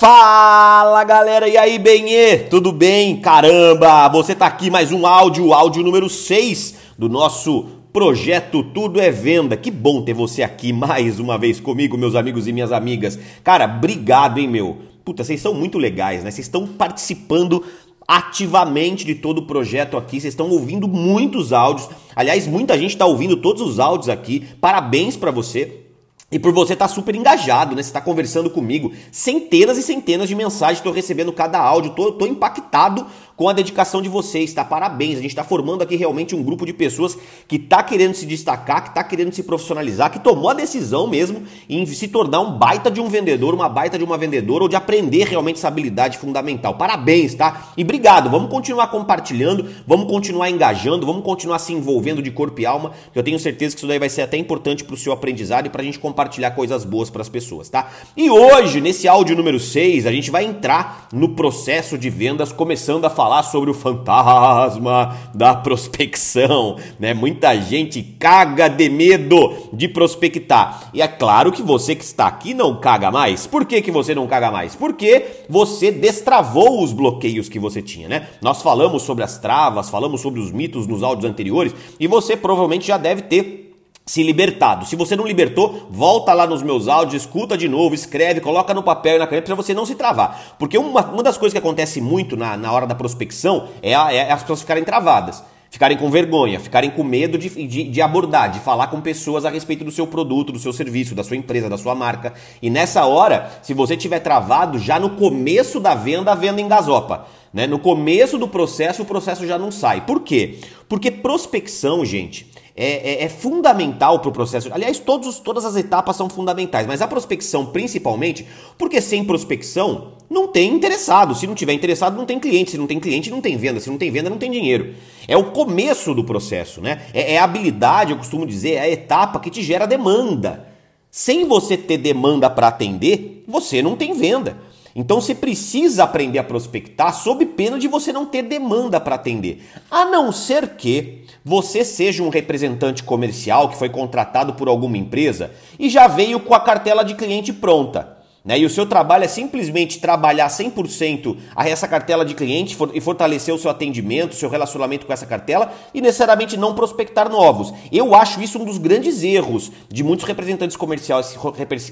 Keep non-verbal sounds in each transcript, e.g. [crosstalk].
Fala galera, e aí, Benê? Tudo bem? Caramba, você tá aqui mais um áudio, áudio número 6 do nosso projeto Tudo é Venda. Que bom ter você aqui mais uma vez comigo, meus amigos e minhas amigas. Cara, obrigado, hein, meu? Puta, vocês são muito legais, né? Vocês estão participando ativamente de todo o projeto aqui. Vocês estão ouvindo muitos áudios. Aliás, muita gente está ouvindo todos os áudios aqui. Parabéns para você. E por você estar tá super engajado, né? Você está conversando comigo. Centenas e centenas de mensagens estou recebendo cada áudio. Tô, tô impactado com a dedicação de vocês, tá? Parabéns. A gente está formando aqui realmente um grupo de pessoas que está querendo se destacar, que está querendo se profissionalizar, que tomou a decisão mesmo em se tornar um baita de um vendedor, uma baita de uma vendedora ou de aprender realmente essa habilidade fundamental. Parabéns, tá? E obrigado. Vamos continuar compartilhando, vamos continuar engajando, vamos continuar se envolvendo de corpo e alma. Eu tenho certeza que isso daí vai ser até importante para o seu aprendizado e para a gente compartilhar coisas boas para as pessoas, tá? E hoje, nesse áudio número 6, a gente vai entrar no processo de vendas, começando a falar falar sobre o fantasma da prospecção, né? Muita gente caga de medo de prospectar. E é claro que você que está aqui não caga mais. Por que, que você não caga mais? Porque você destravou os bloqueios que você tinha, né? Nós falamos sobre as travas, falamos sobre os mitos nos áudios anteriores e você provavelmente já deve ter se libertado. Se você não libertou, volta lá nos meus áudios, escuta de novo, escreve, coloca no papel e na caneta para você não se travar. Porque uma, uma das coisas que acontece muito na, na hora da prospecção é, a, é as pessoas ficarem travadas. Ficarem com vergonha, ficarem com medo de, de, de, abordar, de falar com pessoas a respeito do seu produto, do seu serviço, da sua empresa, da sua marca. E nessa hora, se você tiver travado, já no começo da venda, a venda engasopa. Né? No começo do processo, o processo já não sai. Por quê? Porque prospecção, gente, é, é, é fundamental para o processo. Aliás, todos, todas as etapas são fundamentais, mas a prospecção principalmente, porque sem prospecção não tem interessado. Se não tiver interessado, não tem cliente. Se não tem cliente, não tem venda. Se não tem venda, não tem dinheiro. É o começo do processo, né? É, é a habilidade, eu costumo dizer, é a etapa que te gera demanda. Sem você ter demanda para atender, você não tem venda. Então você precisa aprender a prospectar sob pena de você não ter demanda para atender. A não ser que você seja um representante comercial que foi contratado por alguma empresa e já veio com a cartela de cliente pronta. Né? E o seu trabalho é simplesmente trabalhar 100% a essa cartela de cliente e fortalecer o seu atendimento, o seu relacionamento com essa cartela e necessariamente não prospectar novos. Eu acho isso um dos grandes erros de muitos representantes comerciais,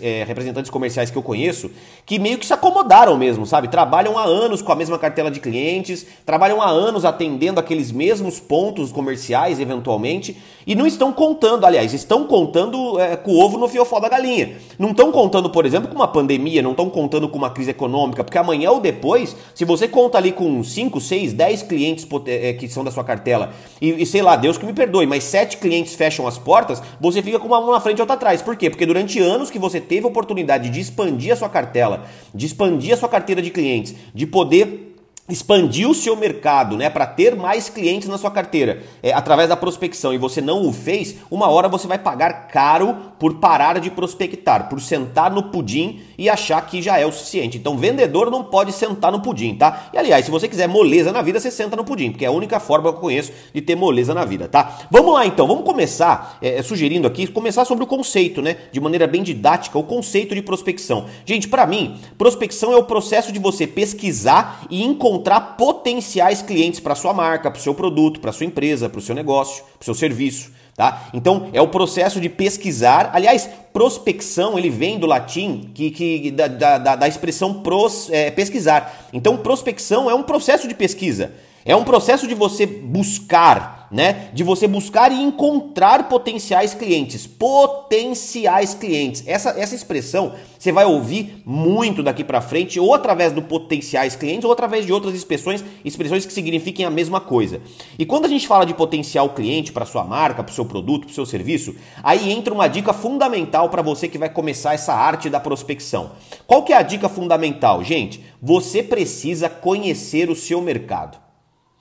é, representantes comerciais que eu conheço, que meio que se acomodaram mesmo, sabe? Trabalham há anos com a mesma cartela de clientes, trabalham há anos atendendo aqueles mesmos pontos comerciais, eventualmente, e não estão contando, aliás, estão contando é, com o ovo no fiofó da galinha. Não estão contando, por exemplo, com uma pandemia não estão contando com uma crise econômica, porque amanhã ou depois, se você conta ali com 5, 6, 10 clientes é, que são da sua cartela, e, e, sei lá, Deus que me perdoe, mas 7 clientes fecham as portas, você fica com uma mão na frente e outra atrás. Por quê? Porque durante anos que você teve a oportunidade de expandir a sua cartela, de expandir a sua carteira de clientes, de poder expandir o seu mercado, né, para ter mais clientes na sua carteira, é, através da prospecção, e você não o fez, uma hora você vai pagar caro por parar de prospectar, por sentar no pudim e achar que já é o suficiente. Então, vendedor não pode sentar no pudim, tá? E aliás, se você quiser moleza na vida, você senta no pudim, porque é a única forma que eu conheço de ter moleza na vida, tá? Vamos lá então, vamos começar, é, é sugerindo aqui, começar sobre o conceito, né, de maneira bem didática, o conceito de prospecção. Gente, para mim, prospecção é o processo de você pesquisar e encontrar encontrar potenciais clientes para sua marca, para o seu produto, para sua empresa, para o seu negócio, para o seu serviço. Tá? Então é o processo de pesquisar. Aliás, prospecção ele vem do latim que, que da, da, da expressão pros, é, pesquisar. Então prospecção é um processo de pesquisa. É um processo de você buscar, né? De você buscar e encontrar potenciais clientes. Potenciais clientes. Essa, essa expressão você vai ouvir muito daqui para frente, ou através do potenciais clientes, ou através de outras expressões, expressões que signifiquem a mesma coisa. E quando a gente fala de potencial cliente para sua marca, para o seu produto, para o seu serviço, aí entra uma dica fundamental para você que vai começar essa arte da prospecção. Qual que é a dica fundamental, gente? Você precisa conhecer o seu mercado.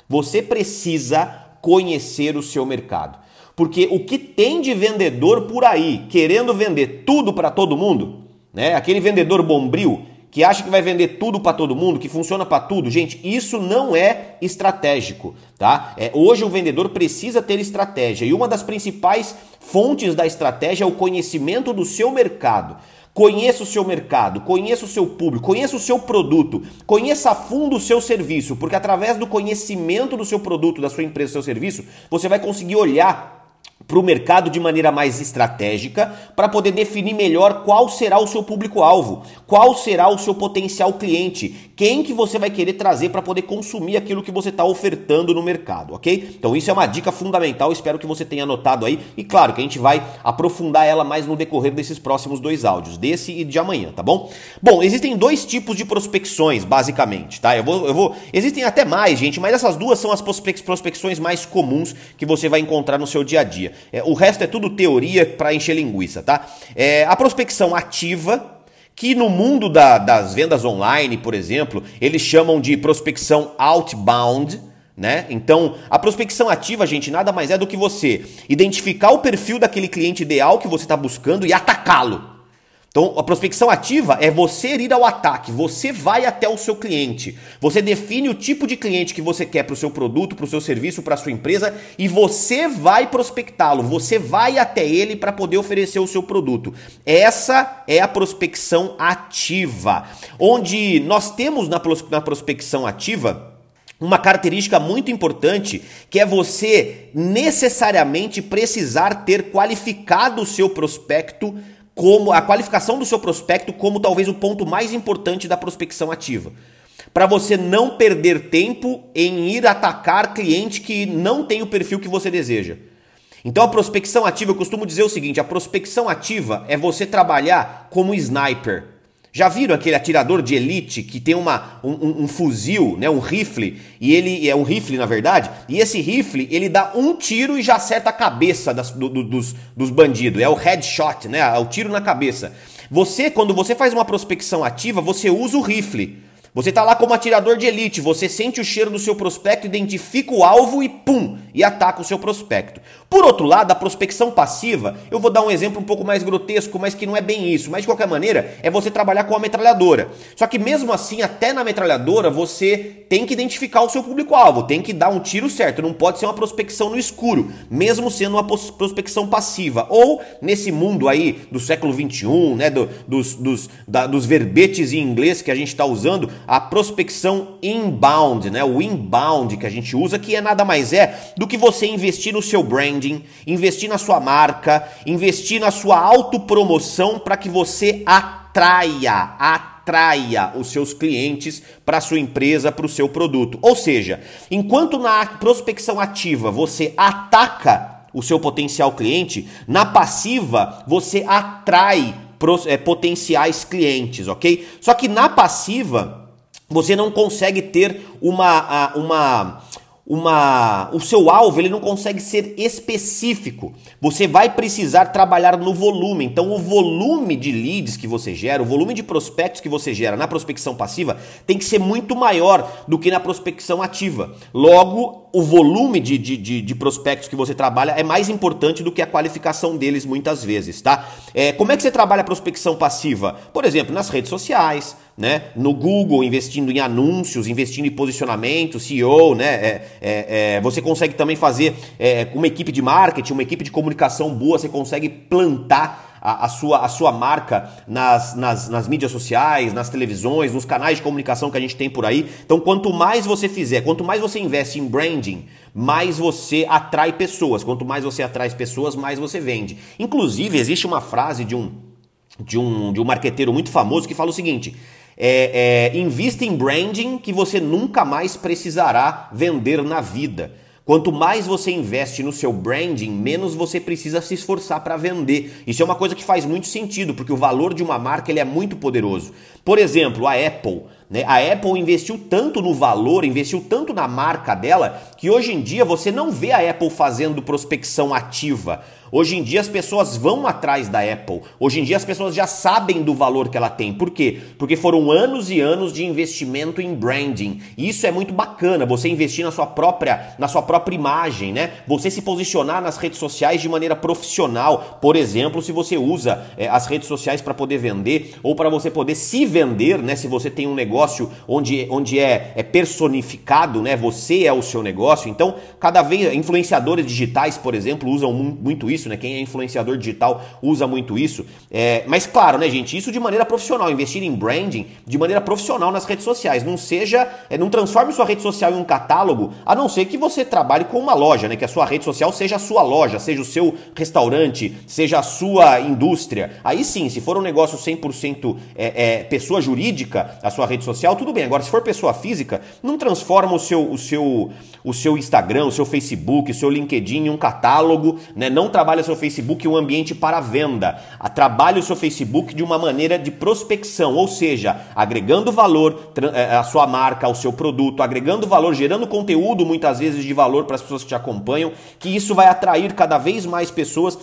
Você precisa conhecer o seu mercado. Porque o que tem de vendedor por aí querendo vender tudo para todo mundo, né? Aquele vendedor bombril que acha que vai vender tudo para todo mundo, que funciona para tudo, gente, isso não é estratégico, tá? É, hoje o vendedor precisa ter estratégia e uma das principais fontes da estratégia é o conhecimento do seu mercado. Conheça o seu mercado, conheça o seu público, conheça o seu produto, conheça a fundo o seu serviço, porque através do conhecimento do seu produto, da sua empresa, do seu serviço, você vai conseguir olhar para o mercado de maneira mais estratégica para poder definir melhor qual será o seu público-alvo, qual será o seu potencial cliente, quem que você vai querer trazer para poder consumir aquilo que você está ofertando no mercado, ok? Então isso é uma dica fundamental, espero que você tenha anotado aí e claro que a gente vai aprofundar ela mais no decorrer desses próximos dois áudios, desse e de amanhã, tá bom? Bom, existem dois tipos de prospecções, basicamente, tá? Eu vou, eu vou, existem até mais, gente, mas essas duas são as prospecções mais comuns que você vai encontrar no seu dia a dia. É, o resto é tudo teoria para encher linguiça, tá? É, a prospecção ativa, que no mundo da, das vendas online, por exemplo, eles chamam de prospecção outbound. Né? Então, a prospecção ativa, gente, nada mais é do que você identificar o perfil daquele cliente ideal que você está buscando e atacá-lo. Então, a prospecção ativa é você ir ao ataque, você vai até o seu cliente, você define o tipo de cliente que você quer para o seu produto, para o seu serviço, para a sua empresa e você vai prospectá-lo, você vai até ele para poder oferecer o seu produto. Essa é a prospecção ativa, onde nós temos na prospecção ativa uma característica muito importante que é você necessariamente precisar ter qualificado o seu prospecto como a qualificação do seu prospecto como talvez o ponto mais importante da prospecção ativa. Para você não perder tempo em ir atacar cliente que não tem o perfil que você deseja. Então a prospecção ativa, eu costumo dizer o seguinte, a prospecção ativa é você trabalhar como sniper. Já viram aquele atirador de elite que tem uma, um, um, fuzil, né, um rifle, e ele é um rifle na verdade, e esse rifle ele dá um tiro e já acerta a cabeça das, do, do, dos, dos bandidos, é o headshot, né, é o tiro na cabeça. Você, quando você faz uma prospecção ativa, você usa o rifle. Você está lá como atirador de elite, você sente o cheiro do seu prospecto, identifica o alvo e pum, e ataca o seu prospecto. Por outro lado, a prospecção passiva, eu vou dar um exemplo um pouco mais grotesco, mas que não é bem isso, mas de qualquer maneira, é você trabalhar com a metralhadora. Só que mesmo assim, até na metralhadora, você tem que identificar o seu público-alvo, tem que dar um tiro certo, não pode ser uma prospecção no escuro, mesmo sendo uma prospecção passiva. Ou nesse mundo aí do século 21, né, do, dos, dos, da, dos verbetes em inglês que a gente está usando, a prospecção inbound, né? O inbound que a gente usa, que é nada mais é do que você investir no seu branding, investir na sua marca, investir na sua autopromoção para que você atraia, atraia os seus clientes para sua empresa, para o seu produto. Ou seja, enquanto na prospecção ativa você ataca o seu potencial cliente, na passiva você atrai é, potenciais clientes, ok? Só que na passiva você não consegue ter uma, uma, uma, o seu alvo ele não consegue ser específico. Você vai precisar trabalhar no volume. Então, o volume de leads que você gera, o volume de prospectos que você gera na prospecção passiva tem que ser muito maior do que na prospecção ativa. Logo, o volume de, de, de, de prospectos que você trabalha é mais importante do que a qualificação deles muitas vezes, tá? É, como é que você trabalha a prospecção passiva? Por exemplo, nas redes sociais né? No Google, investindo em anúncios, investindo em posicionamento, CEO, né? É, é, é, você consegue também fazer é, uma equipe de marketing, uma equipe de comunicação boa, você consegue plantar a, a, sua, a sua marca nas, nas, nas mídias sociais, nas televisões, nos canais de comunicação que a gente tem por aí. Então, quanto mais você fizer, quanto mais você investe em branding, mais você atrai pessoas. Quanto mais você atrai pessoas, mais você vende. Inclusive, existe uma frase de um, de um, de um marqueteiro muito famoso que fala o seguinte: é, é, invista em branding que você nunca mais precisará vender na vida. Quanto mais você investe no seu branding, menos você precisa se esforçar para vender. Isso é uma coisa que faz muito sentido, porque o valor de uma marca ele é muito poderoso. Por exemplo, a Apple. Né? A Apple investiu tanto no valor, investiu tanto na marca dela, que hoje em dia você não vê a Apple fazendo prospecção ativa. Hoje em dia as pessoas vão atrás da Apple. Hoje em dia as pessoas já sabem do valor que ela tem. Por quê? Porque foram anos e anos de investimento em branding. E isso é muito bacana, você investir na sua própria, na sua própria imagem, né? Você se posicionar nas redes sociais de maneira profissional. Por exemplo, se você usa é, as redes sociais para poder vender ou para você poder se vender, né? Se você tem um negócio onde, onde é, é personificado, né? Você é o seu negócio. Então, cada vez influenciadores digitais, por exemplo, usam muito isso, né? Quem é influenciador digital usa muito isso. É, mas claro, né, gente, isso de maneira profissional, investir em branding de maneira profissional nas redes sociais. Não seja, é, não transforme sua rede social em um catálogo, a não ser que você trabalhe com uma loja, né? Que a sua rede social seja a sua loja, seja o seu restaurante, seja a sua indústria. Aí sim, se for um negócio 100% é, é, pessoa jurídica, a sua rede social, tudo bem. Agora, se for pessoa física, não transforma o seu, o seu, o seu Instagram, o seu Facebook, o seu LinkedIn um catálogo, né? Não trabalha seu Facebook em um ambiente para venda. Trabalhe o seu Facebook de uma maneira de prospecção, ou seja, agregando valor à sua marca, ao seu produto, agregando valor, gerando conteúdo muitas vezes de valor para as pessoas que te acompanham, que isso vai atrair cada vez mais pessoas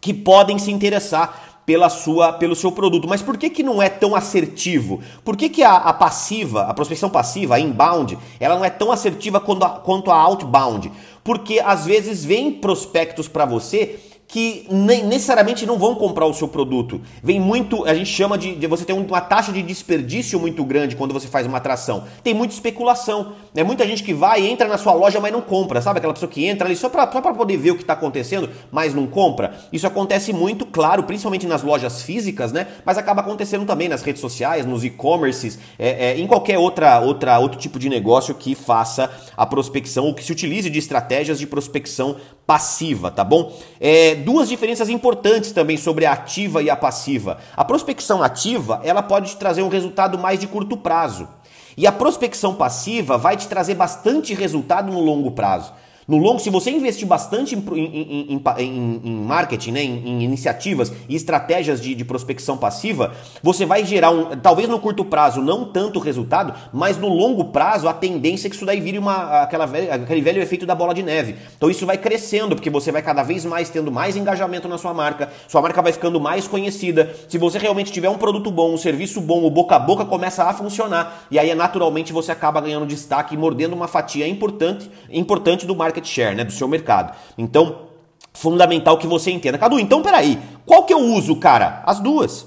que podem se interessar pela sua, pelo seu produto. Mas por que, que não é tão assertivo? Por que, que a, a passiva, a prospecção passiva, a inbound, ela não é tão assertiva quanto a, quanto a outbound? Porque às vezes vem prospectos para você que necessariamente não vão comprar o seu produto. Vem muito, a gente chama de, de, você tem uma taxa de desperdício muito grande quando você faz uma atração. Tem muita especulação. É muita gente que vai entra na sua loja, mas não compra. Sabe aquela pessoa que entra ali só para poder ver o que está acontecendo, mas não compra? Isso acontece muito, claro, principalmente nas lojas físicas, né? Mas acaba acontecendo também nas redes sociais, nos e-commerces, é, é, em qualquer outra, outra, outro tipo de negócio que faça a prospecção ou que se utilize de estratégias de prospecção passiva, tá bom? É, duas diferenças importantes também sobre a ativa e a passiva. A prospecção ativa, ela pode te trazer um resultado mais de curto prazo. E a prospecção passiva vai te trazer bastante resultado no longo prazo. No longo, se você investir bastante em, em, em, em marketing, né, em, iniciativas e estratégias de, de, prospecção passiva, você vai gerar um, talvez no curto prazo não tanto resultado, mas no longo prazo a tendência é que isso daí vire uma, aquela velha, aquele velho efeito da bola de neve. Então isso vai crescendo, porque você vai cada vez mais tendo mais engajamento na sua marca, sua marca vai ficando mais conhecida. Se você realmente tiver um produto bom, um serviço bom, o boca a boca começa a funcionar, e aí naturalmente você acaba ganhando destaque e mordendo uma fatia importante, importante do marketing market share, né, do seu mercado. Então, fundamental que você entenda. Cadu, então peraí, qual que eu uso, cara? As duas.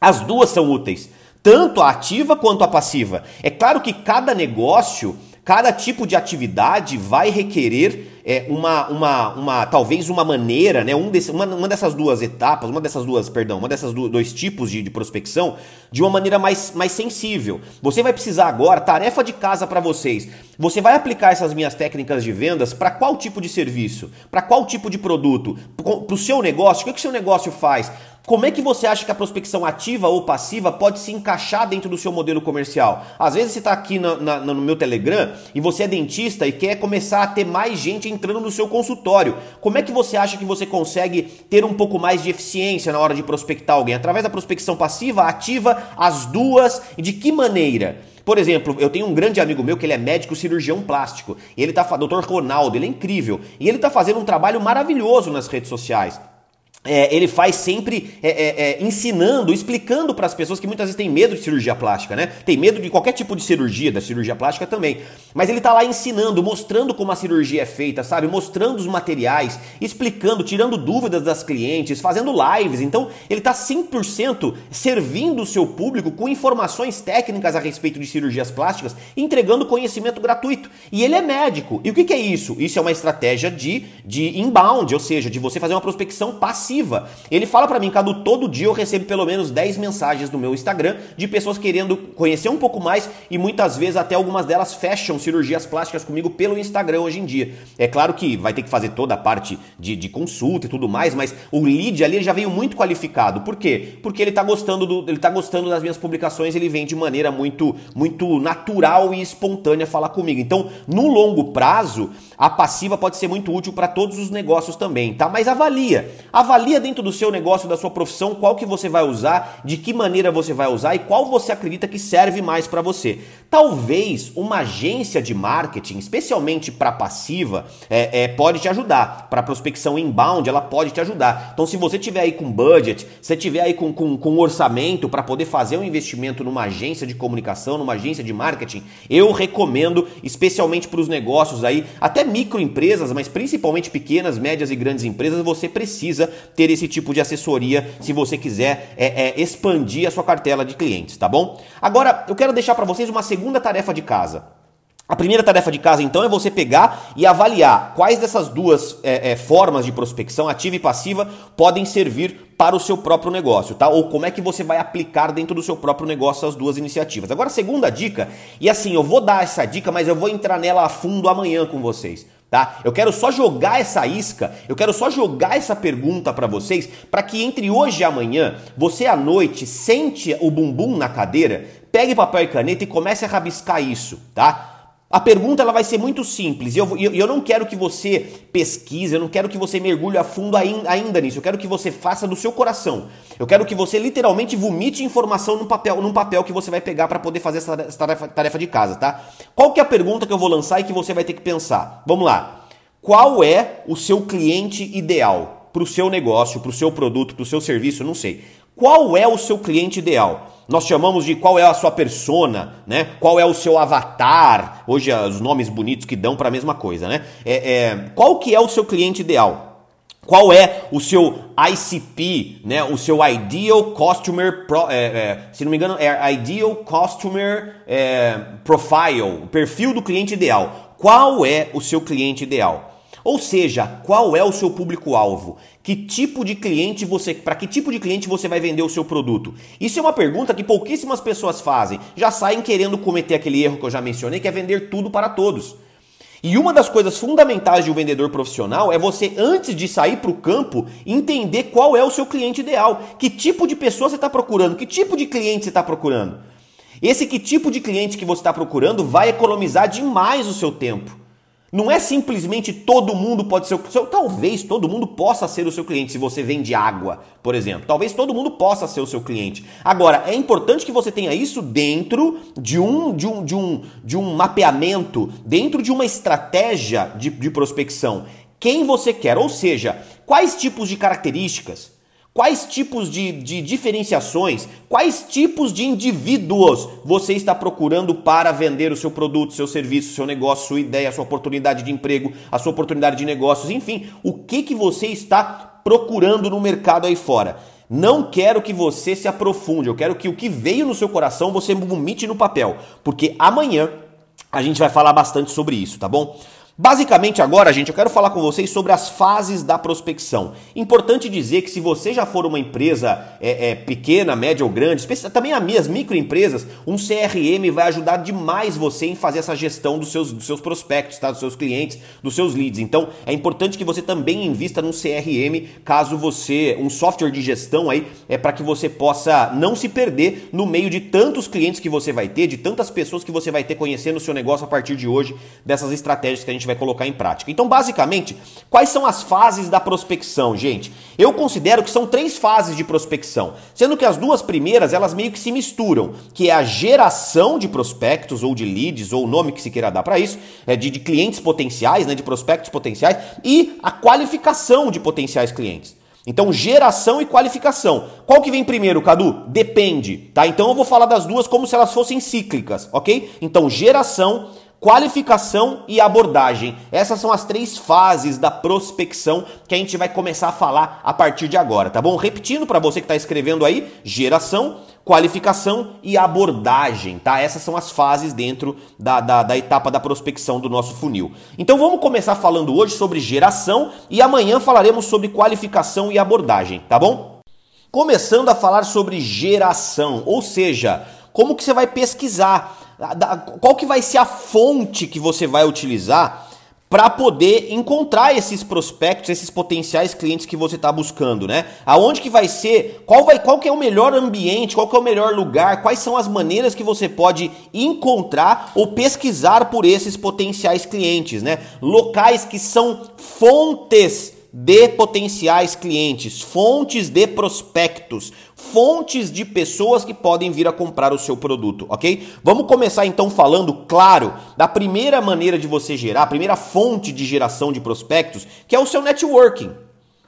As duas são úteis, tanto a ativa quanto a passiva. É claro que cada negócio, cada tipo de atividade vai requerer é, uma, uma, uma, talvez uma maneira, né, um desse, uma, uma dessas duas etapas, uma dessas duas, perdão, uma dessas do, dois tipos de, de prospecção de uma maneira mais, mais sensível. Você vai precisar agora, tarefa de casa para vocês. Você vai aplicar essas minhas técnicas de vendas para qual tipo de serviço? Para qual tipo de produto? Para o seu negócio? O que, que o seu negócio faz? Como é que você acha que a prospecção ativa ou passiva pode se encaixar dentro do seu modelo comercial? Às vezes você está aqui na, na, no meu Telegram e você é dentista e quer começar a ter mais gente entrando no seu consultório. Como é que você acha que você consegue ter um pouco mais de eficiência na hora de prospectar alguém? Através da prospecção passiva, ativa, as duas e de que maneira? Por exemplo, eu tenho um grande amigo meu que ele é médico cirurgião plástico. E ele tá, Dr. Ronaldo, ele é incrível. E ele tá fazendo um trabalho maravilhoso nas redes sociais. É, ele faz sempre é, é, é ensinando, explicando para as pessoas que muitas vezes têm medo de cirurgia plástica, né? Tem medo de qualquer tipo de cirurgia, da cirurgia plástica também. Mas ele tá lá ensinando, mostrando como a cirurgia é feita, sabe? Mostrando os materiais, explicando, tirando dúvidas das clientes, fazendo lives. Então, ele tá 100% servindo o seu público com informações técnicas a respeito de cirurgias plásticas, entregando conhecimento gratuito. E ele é médico. E o que, que é isso? Isso é uma estratégia de, de inbound, ou seja, de você fazer uma prospecção passiva passiva. Ele fala para mim, Cadu, todo dia eu recebo pelo menos 10 mensagens no meu Instagram de pessoas querendo conhecer um pouco mais e muitas vezes até algumas delas fecham cirurgias plásticas comigo pelo Instagram hoje em dia. É claro que vai ter que fazer toda a parte de, de consulta e tudo mais, mas o lead ali já veio muito qualificado. Por quê? Porque ele tá gostando do, ele tá gostando das minhas publicações, ele vem de maneira muito muito natural e espontânea falar comigo. Então, no longo prazo, a passiva pode ser muito útil para todos os negócios também, tá? Mas avalia. Avalia dentro do seu negócio, da sua profissão, qual que você vai usar, de que maneira você vai usar e qual você acredita que serve mais para você. Talvez uma agência de marketing, especialmente para passiva, é, é, pode te ajudar. Para prospecção inbound, ela pode te ajudar. Então, se você tiver aí com budget, se tiver aí com, com, com orçamento para poder fazer um investimento numa agência de comunicação, numa agência de marketing, eu recomendo, especialmente para os negócios aí, até microempresas, mas principalmente pequenas, médias e grandes empresas, você precisa ter esse tipo de assessoria se você quiser é, é, expandir a sua cartela de clientes, tá bom? Agora, eu quero deixar para vocês uma segunda tarefa de casa. A primeira tarefa de casa, então, é você pegar e avaliar quais dessas duas é, é, formas de prospecção, ativa e passiva, podem servir para o seu próprio negócio, tá? Ou como é que você vai aplicar dentro do seu próprio negócio as duas iniciativas. Agora, a segunda dica, e assim, eu vou dar essa dica, mas eu vou entrar nela a fundo amanhã com vocês. Tá? Eu quero só jogar essa isca, eu quero só jogar essa pergunta para vocês, para que entre hoje e amanhã, você à noite sente o bumbum na cadeira, pegue papel e caneta e comece a rabiscar isso, tá? A pergunta ela vai ser muito simples e eu, eu, eu, não quero que você pesquise, eu não quero que você mergulhe a fundo ainda nisso, eu quero que você faça do seu coração. Eu quero que você literalmente vomite informação num papel, num papel que você vai pegar para poder fazer essa tarefa, tarefa de casa, tá? Qual que é a pergunta que eu vou lançar e que você vai ter que pensar? Vamos lá. Qual é o seu cliente ideal para o seu negócio, para o seu produto, para o seu serviço? Não sei. Qual é o seu cliente ideal? Nós chamamos de qual é a sua persona, né? Qual é o seu avatar? Hoje os nomes bonitos que dão para a mesma coisa, né? É, é, qual que é o seu cliente ideal? Qual é o seu ICP, né? O seu Ideal Customer, Pro, é, é, se não me engano, é Ideal Customer é, Profile, o perfil do cliente ideal. Qual é o seu cliente ideal? Ou seja, qual é o seu público-alvo? Que tipo de cliente você, para que tipo de cliente você vai vender o seu produto? Isso é uma pergunta que pouquíssimas pessoas fazem. Já saem querendo cometer aquele erro que eu já mencionei, que é vender tudo para todos. E uma das coisas fundamentais de um vendedor profissional é você, antes de sair para o campo, entender qual é o seu cliente ideal. Que tipo de pessoa você está procurando? Que tipo de cliente você está procurando? Esse que tipo de cliente que você está procurando vai economizar demais o seu tempo. Não é simplesmente todo mundo pode ser o seu. Talvez todo mundo possa ser o seu cliente se você vende água, por exemplo. Talvez todo mundo possa ser o seu cliente. Agora, é importante que você tenha isso dentro de um, de um, de um, de um mapeamento, dentro de uma estratégia de, de prospecção. Quem você quer, ou seja, quais tipos de características, Quais tipos de, de, diferenciações, quais tipos de indivíduos você está procurando para vender o seu produto, seu serviço, seu negócio, sua ideia, sua oportunidade de emprego, a sua oportunidade de negócios, enfim, o que, que você está procurando no mercado aí fora? Não quero que você se aprofunde, eu quero que o que veio no seu coração você vomite no papel, porque amanhã a gente vai falar bastante sobre isso, tá bom? Basicamente agora, gente, eu quero falar com vocês sobre as fases da prospecção. Importante dizer que se você já for uma empresa é, é, pequena, média ou grande, também as microempresas, um CRM vai ajudar demais você em fazer essa gestão dos seus, dos seus prospectos, tá? dos seus clientes, dos seus leads. Então é importante que você também invista num CRM, caso você, um software de gestão aí, é para que você possa não se perder no meio de tantos clientes que você vai ter, de tantas pessoas que você vai ter conhecendo o seu negócio a partir de hoje, dessas estratégias que a gente gente vai colocar em prática. Então, basicamente, quais são as fases da prospecção, gente? Eu considero que são três fases de prospecção, sendo que as duas primeiras elas meio que se misturam, que é a geração de prospectos ou de leads ou o nome que se queira dar para isso, é de, de clientes potenciais, né, de prospectos potenciais e a qualificação de potenciais clientes. Então, geração e qualificação. Qual que vem primeiro, Cadu? Depende, tá? Então eu vou falar das duas como se elas fossem cíclicas, ok? Então, geração qualificação e abordagem. Essas são as três fases da prospecção que a gente vai começar a falar a partir de agora, tá bom? Repetindo para você que está escrevendo aí: geração, qualificação e abordagem, tá? Essas são as fases dentro da, da, da, etapa da prospecção do nosso funil. Então vamos começar falando hoje sobre geração e amanhã falaremos sobre qualificação e abordagem, tá bom? Começando a falar sobre geração, ou seja, como que você vai pesquisar qual que vai ser a fonte que você vai utilizar para poder encontrar esses prospectos, esses potenciais clientes que você está buscando, né? Aonde que vai ser, qual vai, qual que é o melhor ambiente, qual que é o melhor lugar, quais são as maneiras que você pode encontrar ou pesquisar por esses potenciais clientes, né? Locais que são fontes de potenciais clientes, fontes de prospectos, fontes de pessoas que podem vir a comprar o seu produto, ok? Vamos começar então falando, claro, da primeira maneira de você gerar, a primeira fonte de geração de prospectos, que é o seu networking.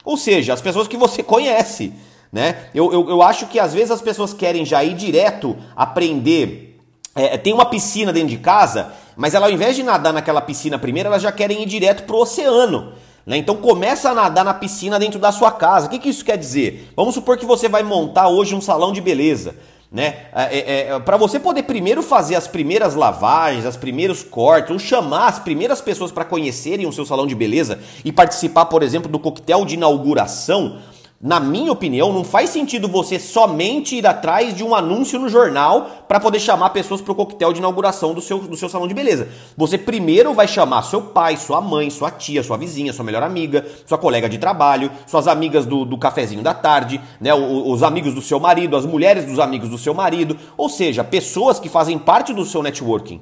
Ou seja, as pessoas que você [laughs] conhece, né? Eu, eu, eu acho que às vezes as pessoas querem já ir direto aprender. É, tem uma piscina dentro de casa mas ela, ao invés de nadar naquela piscina primeiro, elas já querem ir direto pro oceano. Né? Então começa a nadar na piscina dentro da sua casa. O que, que isso quer dizer? Vamos supor que você vai montar hoje um salão de beleza. Né? É, é, é para você poder primeiro fazer as primeiras lavagens, os primeiros cortes, ou chamar as primeiras pessoas para conhecerem o seu salão de beleza e participar, por exemplo, do coquetel de inauguração, na minha opinião, não faz sentido você somente ir atrás de um anúncio no jornal para poder chamar pessoas para o coquetel de inauguração do seu, do seu salão de beleza. Você primeiro vai chamar seu pai, sua mãe, sua tia, sua vizinha, sua melhor amiga, sua colega de trabalho, suas amigas do, do cafezinho da tarde, né, os, os amigos do seu marido, as mulheres dos amigos do seu marido, ou seja, pessoas que fazem parte do seu networking.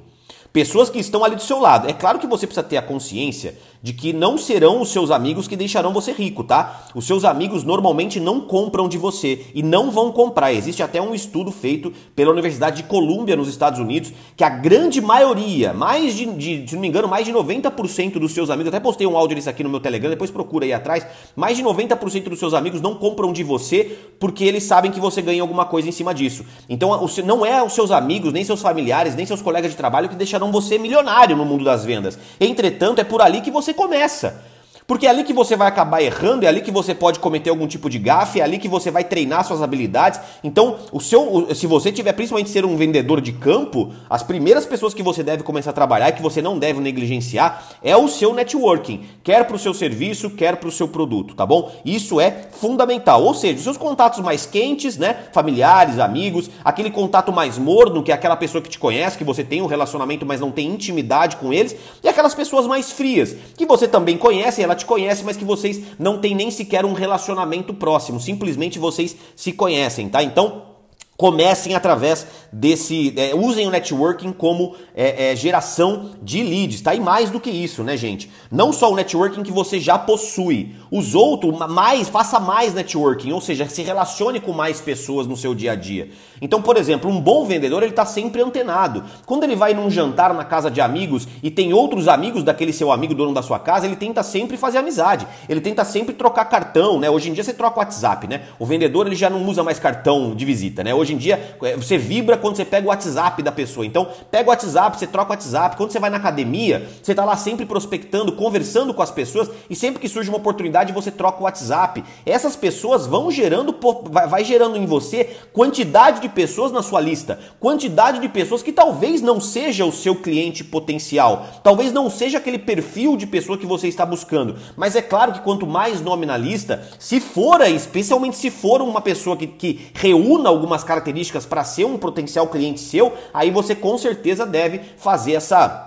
Pessoas que estão ali do seu lado. É claro que você precisa ter a consciência de que não serão os seus amigos que deixarão você rico, tá? Os seus amigos normalmente não compram de você e não vão comprar. Existe até um estudo feito pela Universidade de Colômbia nos Estados Unidos que a grande maioria, mais de, de se não me engano, mais de 90% dos seus amigos, até postei um áudio disso aqui no meu Telegram, depois procura aí atrás, mais de 90% dos seus amigos não compram de você porque eles sabem que você ganha alguma coisa em cima disso. Então, não é os seus amigos, nem seus familiares, nem seus colegas de trabalho que deixarão você milionário no mundo das vendas. Entretanto, é por ali que você começa. Porque é ali que você vai acabar errando, é ali que você pode cometer algum tipo de gafe, é ali que você vai treinar suas habilidades. Então, o seu, se você tiver principalmente ser um vendedor de campo, as primeiras pessoas que você deve começar a trabalhar e que você não deve negligenciar é o seu networking, quer para o seu serviço, quer para o seu produto, tá bom? Isso é fundamental. Ou seja, os seus contatos mais quentes, né, familiares, amigos, aquele contato mais morno, que é aquela pessoa que te conhece, que você tem um relacionamento, mas não tem intimidade com eles, e aquelas pessoas mais frias, que você também conhece, ela te conhece, mas que vocês não têm nem sequer um relacionamento próximo, simplesmente vocês se conhecem, tá? Então, comecem através desse. É, usem o networking como é, é, geração de leads, tá? E mais do que isso, né, gente? Não só o networking que você já possui, os outros, mais, faça mais networking, ou seja, se relacione com mais pessoas no seu dia a dia. Então, por exemplo, um bom vendedor, ele está sempre antenado. Quando ele vai num jantar na casa de amigos e tem outros amigos daquele seu amigo dono da sua casa, ele tenta sempre fazer amizade. Ele tenta sempre trocar cartão, né? Hoje em dia você troca WhatsApp, né? O vendedor, ele já não usa mais cartão de visita, né? Hoje em dia, é, você vibra quando você pega o WhatsApp da pessoa. Então, pega o WhatsApp, você troca o WhatsApp. Quando você vai na academia, você está lá sempre prospectando, conversando com as pessoas e sempre que surge uma oportunidade, você troca o WhatsApp. Essas pessoas vão gerando, vai gerando em você quantidade de de pessoas na sua lista, quantidade de pessoas que talvez não seja o seu cliente potencial, talvez não seja aquele perfil de pessoa que você está buscando. Mas é claro que quanto mais nome na lista, se for, especialmente se for uma pessoa que, que reúna algumas características para ser um potencial cliente seu, aí você com certeza deve fazer essa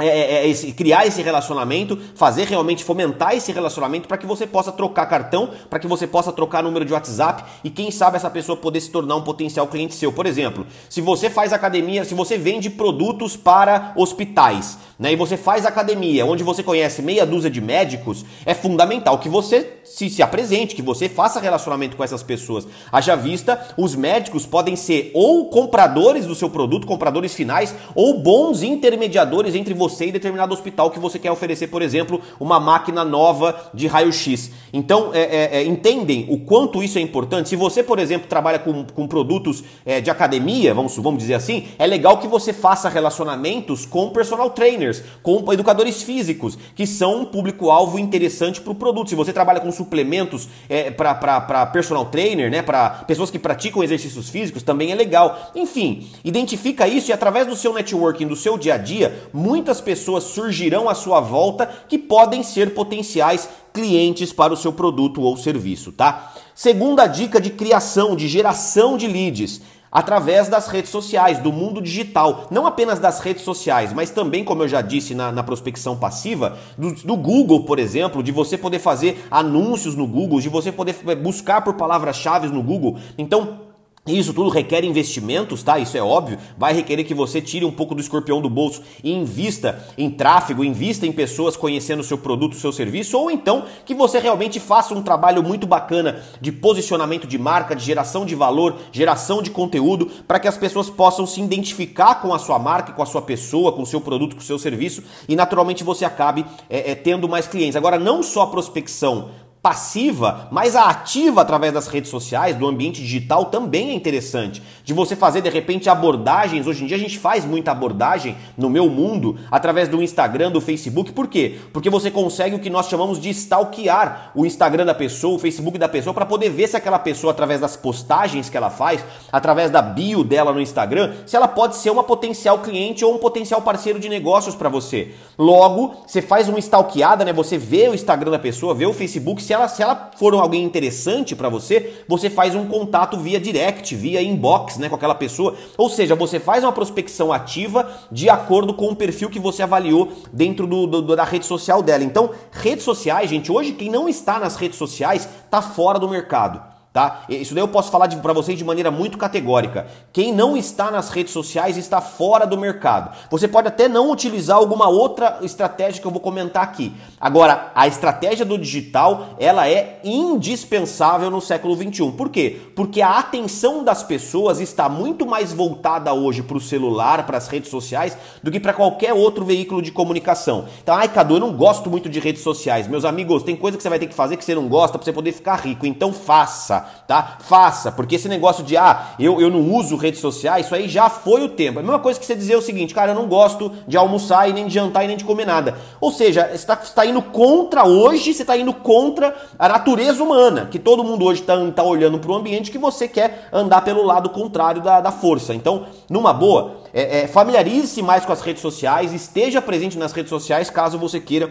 é, é, é esse, criar esse relacionamento, fazer realmente fomentar esse relacionamento para que você possa trocar cartão, para que você possa trocar número de WhatsApp e quem sabe essa pessoa poder se tornar um potencial cliente seu. Por exemplo, se você faz academia, se você vende produtos para hospitais, né, e você faz academia onde você conhece meia dúzia de médicos, é fundamental que você se, se apresente, que você faça relacionamento com essas pessoas. Haja vista, os médicos podem ser ou compradores do seu produto, compradores finais, ou bons intermediadores entre você e determinado hospital que você quer oferecer, por exemplo, uma máquina nova de raio-x. Então, é, é, é, entendem o quanto isso é importante? Se você, por exemplo, trabalha com, com produtos é, de academia, vamos, vamos dizer assim, é legal que você faça relacionamentos com personal trainers, com educadores físicos, que são um público-alvo interessante para o produto. Se você trabalha com suplementos é, para personal trainer, né, para pessoas que praticam exercícios físicos, também é legal. Enfim, identifica isso e através do seu networking, do seu dia a dia, muitas pessoas surgirão à sua volta que podem ser potenciais clientes para o seu produto ou serviço, tá? Segunda dica de criação, de geração de leads através das redes sociais, do mundo digital. Não apenas das redes sociais, mas também, como eu já disse na, na prospecção passiva, do, do, Google, por exemplo, de você poder fazer anúncios no Google, de você poder buscar por palavras-chave no Google. Então, isso tudo requer investimentos, tá? Isso é óbvio. Vai requerer que você tire um pouco do escorpião do bolso e invista em tráfego, invista em pessoas conhecendo o seu produto, o seu serviço, ou então que você realmente faça um trabalho muito bacana de posicionamento de marca, de geração de valor, geração de conteúdo, para que as pessoas possam se identificar com a sua marca, com a sua pessoa, com o seu produto, com o seu serviço e naturalmente você acabe é, é, tendo mais clientes. Agora, não só a prospecção passiva, mas a ativa através das redes sociais, do ambiente digital também é interessante. De você fazer de repente abordagens, hoje em dia a gente faz muita abordagem no meu mundo através do Instagram, do Facebook. Por quê? Porque você consegue o que nós chamamos de stalkear o Instagram da pessoa, o Facebook da pessoa para poder ver se aquela pessoa através das postagens que ela faz, através da bio dela no Instagram, se ela pode ser uma potencial cliente ou um potencial parceiro de negócios para você. Logo, você faz uma stalkeada, né? Você vê o Instagram da pessoa, vê o Facebook se ela, se ela for alguém interessante para você, você faz um contato via direct, via inbox, né, com aquela pessoa. Ou seja, você faz uma prospecção ativa de acordo com o perfil que você avaliou dentro do, do, da rede social dela. Então, redes sociais, gente, hoje quem não está nas redes sociais está fora do mercado tá? Isso daí eu posso falar para vocês de maneira muito categórica. Quem não está nas redes sociais está fora do mercado. Você pode até não utilizar alguma outra estratégia que eu vou comentar aqui. Agora, a estratégia do digital, ela é indispensável no século 21. Por quê? Porque a atenção das pessoas está muito mais voltada hoje para o celular, para as redes sociais, do que para qualquer outro veículo de comunicação. Então, ai, Cadu, eu não gosto muito de redes sociais. Meus amigos, tem coisa que você vai ter que fazer que você não gosta para você poder ficar rico. Então, faça tá? Faça, porque esse negócio de, ah, eu, eu não uso redes sociais, isso aí já foi o tempo. É a mesma coisa que você dizer o seguinte, cara, eu não gosto de almoçar e nem de jantar e nem de comer nada. Ou seja, você está tá indo contra hoje, você está indo contra a natureza humana, que todo mundo hoje está tá olhando para o ambiente que você quer andar pelo lado contrário da, da força. Então, numa boa, é, é, familiarize-se mais com as redes sociais, esteja presente nas redes sociais caso você queira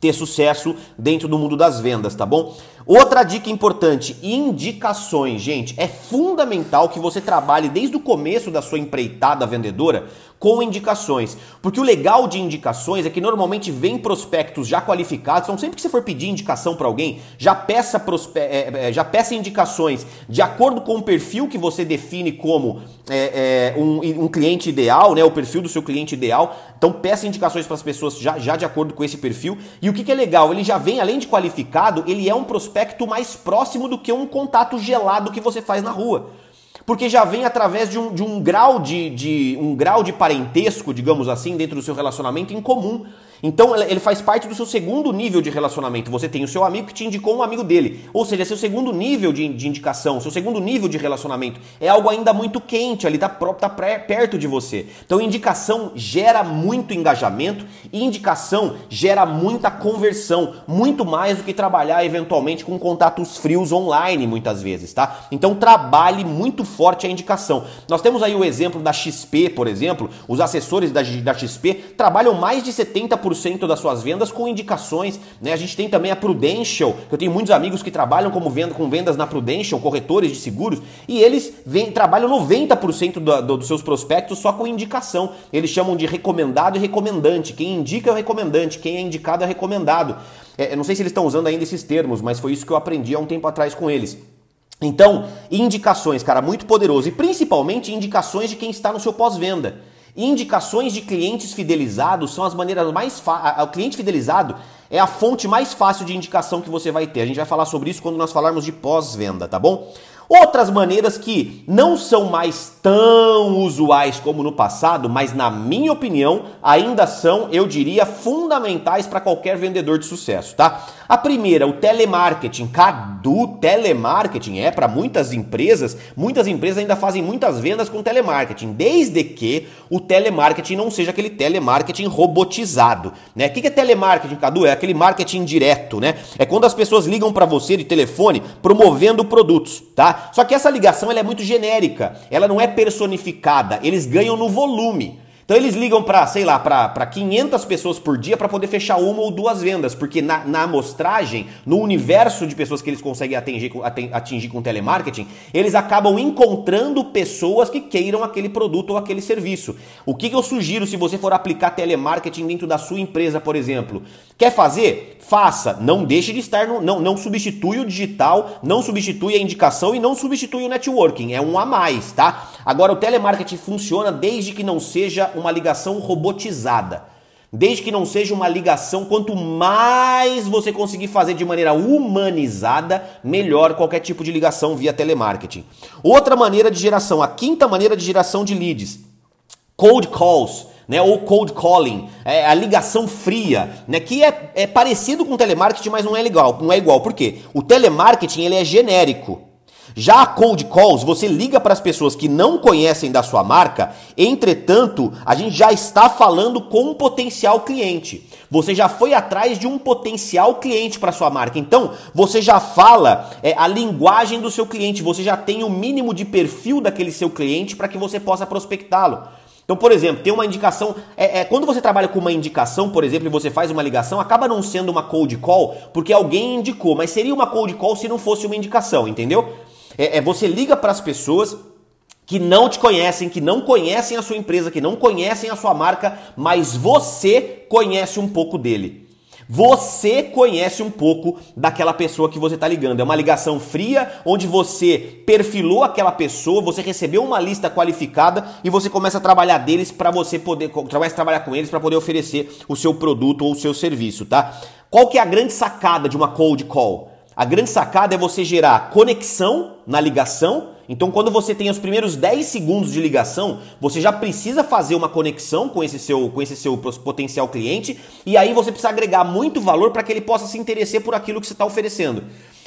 ter sucesso dentro do mundo das vendas, tá bom? Outra dica importante, indicações, gente. É fundamental que você trabalhe desde o começo da sua empreitada vendedora com indicações. Porque o legal de indicações é que normalmente vem prospectos já qualificados. Então, sempre que você for pedir indicação para alguém, já peça, prospe é, é, já peça indicações de acordo com o perfil que você define como é, é, um, um, cliente ideal, né? O perfil do seu cliente ideal. Então, peça indicações para as pessoas já, já de acordo com esse perfil. E o que, que é legal? Ele já vem, além de qualificado, ele é um prospecto mais próximo do que um contato gelado que você faz na rua porque já vem através de um, de um grau de, de um grau de parentesco, digamos assim, dentro do seu relacionamento em comum. Então ele faz parte do seu segundo nível de relacionamento. Você tem o seu amigo que te indicou um amigo dele. Ou seja, seu segundo nível de, de indicação, seu segundo nível de relacionamento. É algo ainda muito quente, ali tá, tá pré, perto de você. Então indicação gera muito engajamento e indicação gera muita conversão. Muito mais do que trabalhar eventualmente com contatos frios online, muitas vezes, tá? Então trabalhe muito forte a indicação. Nós temos aí o exemplo da XP, por exemplo. Os assessores da, da XP trabalham mais de 70% 10% das suas vendas com indicações. Né? A gente tem também a Prudential, eu tenho muitos amigos que trabalham como venda, com vendas na Prudential, corretores de seguros, e eles vem, trabalham 90% do, do, dos seus prospectos só com indicação. Eles chamam de recomendado e recomendante. Quem indica é o recomendante, quem é indicado é recomendado. É, eu não sei se eles estão usando ainda esses termos, mas foi isso que eu aprendi há um tempo atrás com eles. Então, indicações, cara, muito poderoso. E principalmente indicações de quem está no seu pós-venda. Indicações de clientes fidelizados são as maneiras mais fáceis. O cliente fidelizado é a fonte mais fácil de indicação que você vai ter. A gente vai falar sobre isso quando nós falarmos de pós-venda, tá bom? Outras maneiras que não são mais tão usuais como no passado, mas na minha opinião ainda são, eu diria, fundamentais para qualquer vendedor de sucesso, tá? A primeira, o telemarketing. Cadu, telemarketing é para muitas empresas, muitas empresas ainda fazem muitas vendas com telemarketing, desde que o telemarketing não seja aquele telemarketing robotizado, né? O que é telemarketing, Cadu? É aquele marketing direto, né? É quando as pessoas ligam para você de telefone promovendo produtos, tá? Só que essa ligação ela é muito genérica, ela não é personificada, eles ganham no volume. Então eles ligam para, sei lá, para 500 pessoas por dia para poder fechar uma ou duas vendas, porque na, na amostragem, no universo de pessoas que eles conseguem atingir, atingir com telemarketing, eles acabam encontrando pessoas que queiram aquele produto ou aquele serviço. O que, que eu sugiro se você for aplicar telemarketing dentro da sua empresa, por exemplo? Quer fazer? Faça. Não deixe de estar no. Não, não substitui o digital, não substitui a indicação e não substitui o networking. É um a mais, tá? Agora, o telemarketing funciona desde que não seja uma ligação robotizada. Desde que não seja uma ligação, quanto mais você conseguir fazer de maneira humanizada, melhor qualquer tipo de ligação via telemarketing. Outra maneira de geração, a quinta maneira de geração de leads, cold calls né, ou cold calling, é, a ligação fria, né, que é, é parecido com telemarketing, mas não é igual. Não é igual. Por quê? O telemarketing ele é genérico. Já a cold calls, você liga para as pessoas que não conhecem da sua marca, entretanto, a gente já está falando com um potencial cliente. Você já foi atrás de um potencial cliente para sua marca. Então, você já fala é, a linguagem do seu cliente, você já tem o mínimo de perfil daquele seu cliente para que você possa prospectá-lo. Então, por exemplo, tem uma indicação. É, é, quando você trabalha com uma indicação, por exemplo, e você faz uma ligação, acaba não sendo uma cold call porque alguém indicou, mas seria uma cold call se não fosse uma indicação, entendeu? É, é você liga para as pessoas que não te conhecem, que não conhecem a sua empresa, que não conhecem a sua marca, mas você conhece um pouco dele. Você conhece um pouco daquela pessoa que você está ligando. É uma ligação fria onde você perfilou aquela pessoa, você recebeu uma lista qualificada e você começa a trabalhar deles para você poder começa a trabalhar com eles para poder oferecer o seu produto ou o seu serviço, tá? Qual que é a grande sacada de uma cold call? A grande sacada é você gerar conexão na ligação. Então, quando você tem os primeiros 10 segundos de ligação, você já precisa fazer uma conexão com esse seu, com esse seu potencial cliente, e aí você precisa agregar muito valor para que ele possa se interessar por aquilo que você está oferecendo.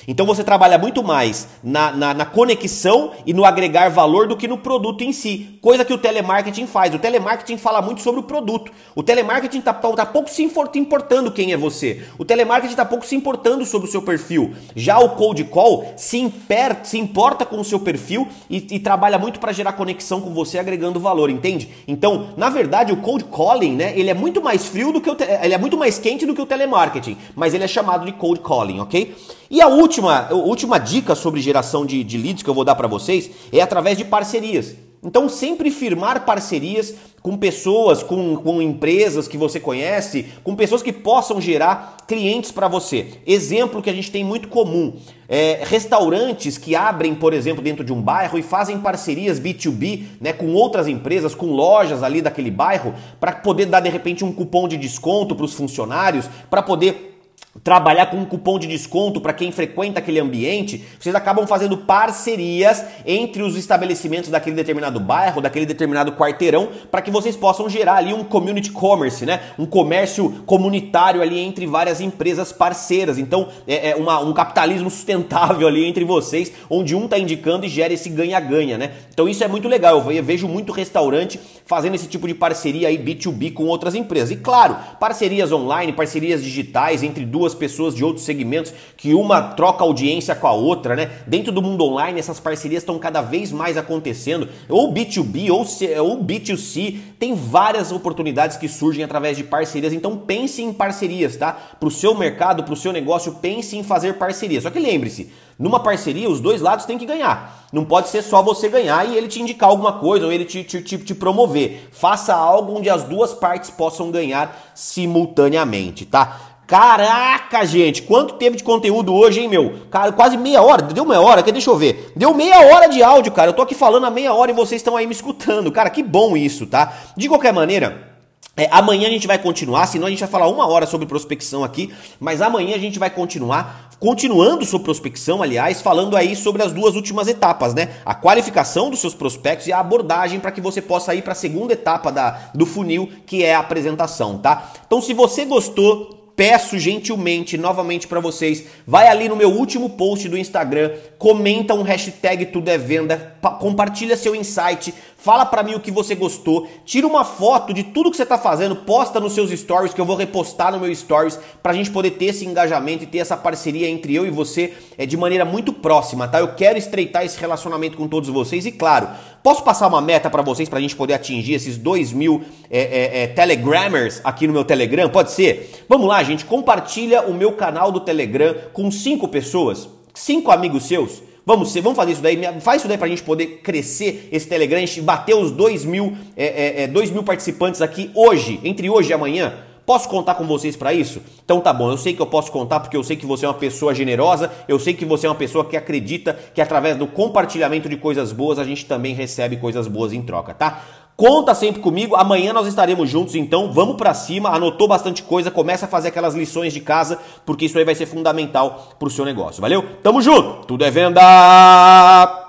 Então você trabalha muito mais na, na, na, conexão e no agregar valor do que no produto em si. Coisa que o telemarketing faz. O telemarketing fala muito sobre o produto. O telemarketing está tá pouco se importando quem é você. O telemarketing está pouco se importando sobre o seu perfil. Já o cold call se, imper, se importa com o seu perfil e, e trabalha muito para gerar conexão com você, agregando valor, entende? Então, na verdade, o cold calling, né, ele é muito mais frio do que o ele é muito mais quente do que o telemarketing, mas ele é chamado de cold calling, ok? E a última, a última dica sobre geração de, de leads que eu vou dar para vocês é através de parcerias. Então, sempre firmar parcerias com pessoas, com, com empresas que você conhece, com pessoas que possam gerar clientes para você. Exemplo que a gente tem muito comum: é, restaurantes que abrem, por exemplo, dentro de um bairro e fazem parcerias B2B né, com outras empresas, com lojas ali daquele bairro, para poder dar de repente um cupom de desconto para os funcionários, para poder trabalhar com um cupom de desconto para quem frequenta aquele ambiente, vocês acabam fazendo parcerias entre os estabelecimentos daquele determinado bairro, daquele determinado quarteirão, para que vocês possam gerar ali um community commerce, né? Um comércio comunitário ali entre várias empresas parceiras. Então, é, é uma, um capitalismo sustentável ali entre vocês, onde um está indicando e gera esse ganha-ganha, né? Então isso é muito legal. Eu vejo muito restaurante fazendo esse tipo de parceria aí B2B com outras empresas. E claro, parcerias online, parcerias digitais entre duas pessoas de outros segmentos que uma troca audiência com a outra, né? Dentro do mundo online, essas parcerias estão cada vez mais acontecendo, ou B2B ou, ou B2C, tem várias oportunidades que surgem através de parcerias, então pense em parcerias, tá? Para o seu mercado, para o seu negócio, pense em fazer parcerias. Só que lembre-se, numa parceria, os dois lados têm que ganhar. Não pode ser só você ganhar e ele te indicar alguma coisa ou ele te, te, te, te, promover. Faça algo onde as duas partes possam ganhar simultaneamente, tá? Caraca, gente, quanto tempo de conteúdo hoje, hein, meu? Cara, quase meia hora, deu meia hora, aqui, deixa eu ver. Deu meia hora de áudio, cara. Eu tô aqui falando há meia hora e vocês estão aí me escutando. Cara, que bom isso, tá? De qualquer maneira, é, amanhã a gente vai continuar, senão a gente vai falar uma hora sobre prospecção aqui, mas amanhã a gente vai continuar, continuando sobre prospecção, aliás, falando aí sobre as duas últimas etapas, né? A qualificação dos seus prospectos e a abordagem para que você possa ir para a segunda etapa da, do funil, que é a apresentação, tá? Então, se você gostou, peço gentilmente novamente para vocês, vai ali no meu último post do Instagram, comenta um hashtag tudo é venda, compartilha seu insight, fala para mim o que você gostou, tira uma foto de tudo que você tá fazendo, posta nos seus stories que eu vou repostar no meu stories pra gente poder ter esse engajamento e ter essa parceria entre eu e você é de maneira muito próxima, tá? Eu quero estreitar esse relacionamento com todos vocês e claro, posso passar uma meta para vocês pra gente poder atingir esses 2 mil é, é, é, telegrammers aqui no meu Telegram? Pode ser? Vamos lá, gente, compartilha o meu canal do Telegram com cinco pessoas, cinco amigos seus. Vamos, vamos fazer isso daí, faz isso daí pra gente poder crescer esse Telegram, gente bater os 2 mil, é, é, é, 2 mil participantes aqui hoje, entre hoje e amanhã. Posso contar com vocês para isso? Então tá bom, eu sei que eu posso contar porque eu sei que você é uma pessoa generosa, eu sei que você é uma pessoa que acredita que através do compartilhamento de coisas boas a gente também recebe coisas boas em troca, tá? Conta sempre comigo. Amanhã nós estaremos juntos, então vamos para cima. Anotou bastante coisa, começa a fazer aquelas lições de casa, porque isso aí vai ser fundamental pro seu negócio. Valeu? Tamo junto. Tudo é venda.